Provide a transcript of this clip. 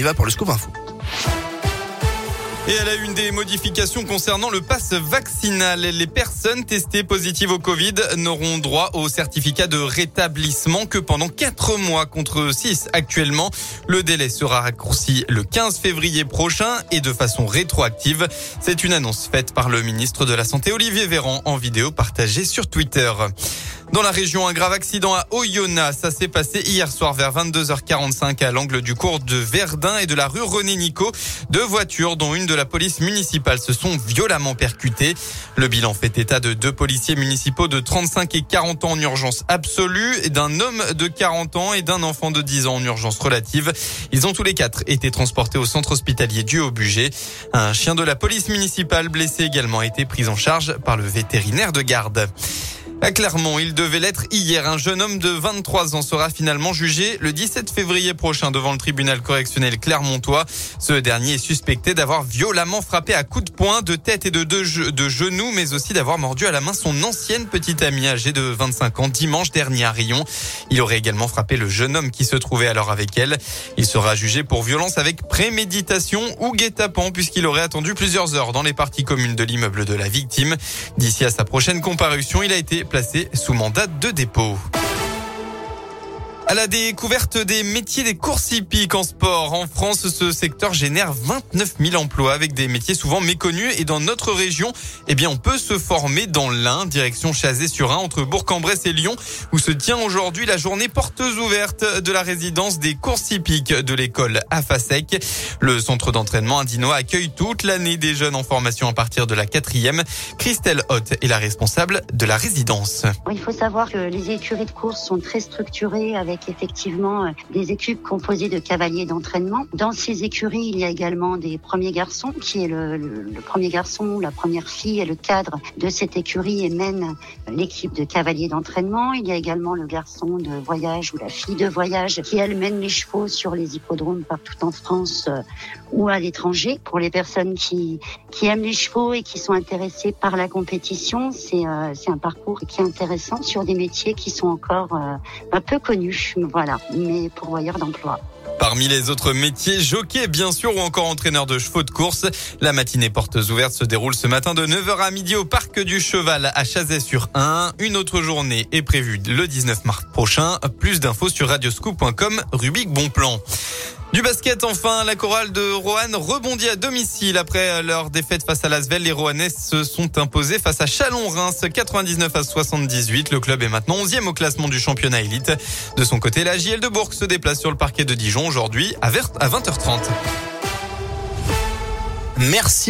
y va pour le scoop info. Et elle a une des modifications concernant le pass vaccinal. Les personnes testées positives au Covid n'auront droit au certificat de rétablissement que pendant 4 mois contre 6 actuellement. Le délai sera raccourci le 15 février prochain et de façon rétroactive. C'est une annonce faite par le ministre de la Santé Olivier Véran en vidéo partagée sur Twitter. Dans la région, un grave accident à Oyonnax. Ça s'est passé hier soir vers 22h45 à l'angle du cours de Verdun et de la rue René Nico. Deux voitures, dont une de la police municipale, se sont violemment percutées. Le bilan fait état de deux policiers municipaux de 35 et 40 ans en urgence absolue, et d'un homme de 40 ans et d'un enfant de 10 ans en urgence relative. Ils ont tous les quatre été transportés au centre hospitalier du Haut-Bugey. Un chien de la police municipale blessé également a été pris en charge par le vétérinaire de garde. À Clermont, il devait l'être hier. Un jeune homme de 23 ans sera finalement jugé le 17 février prochain devant le tribunal correctionnel clermontois. Ce dernier est suspecté d'avoir violemment frappé à coups de poing, de tête et de, deux de genoux, mais aussi d'avoir mordu à la main son ancienne petite amie âgée de 25 ans dimanche dernier à Rion. Il aurait également frappé le jeune homme qui se trouvait alors avec elle. Il sera jugé pour violence avec préméditation ou guet-apens puisqu'il aurait attendu plusieurs heures dans les parties communes de l'immeuble de la victime. D'ici à sa prochaine comparution, il a été placé sous mandat de dépôt. À la découverte des métiers des courses hippiques en sport. En France, ce secteur génère 29 000 emplois avec des métiers souvent méconnus. Et dans notre région, eh bien, on peut se former dans l'Ain, direction Chazé-sur-Ain, entre Bourg-en-Bresse et Lyon, où se tient aujourd'hui la journée portes ouvertes de la résidence des courses hippiques de l'école AFASEC. Le centre d'entraînement indinois accueille toute l'année des jeunes en formation à partir de la quatrième. Christelle Hoth est la responsable de la résidence. Il faut savoir que les écuries de course sont très structurées avec effectivement euh, des équipes composées de cavaliers d'entraînement. Dans ces écuries, il y a également des premiers garçons, qui est le, le, premier garçon, la première fille et le cadre de cette écurie et mène l'équipe de cavaliers d'entraînement. Il y a également le garçon de voyage ou la fille de voyage qui, elle, mène les chevaux sur les hippodromes partout en France euh, ou à l'étranger. Pour les personnes qui, qui aiment les chevaux et qui sont intéressées par la compétition, c'est euh, un parcours qui est intéressant sur des métiers qui sont encore euh, un peu connus voilà, mais pourvoyeur d'emploi. Parmi les autres métiers, jockey bien sûr ou encore entraîneur de chevaux de course. La matinée portes ouvertes se déroule ce matin de 9h à midi au Parc du Cheval à Chazet-sur-Ain. Une autre journée est prévue le 19 mars prochain. Plus d'infos sur radioscoop.com, Rubik Bonplan. Du basket, enfin, la chorale de Roanne rebondit à domicile après leur défaite face à Lasvel. Les Roannais se sont imposés face à Chalon-Reims 99 à 78. Le club est maintenant 11e au classement du championnat élite. De son côté, la JL de Bourg se déplace sur le parquet de Dijon aujourd'hui à 20h30. Merci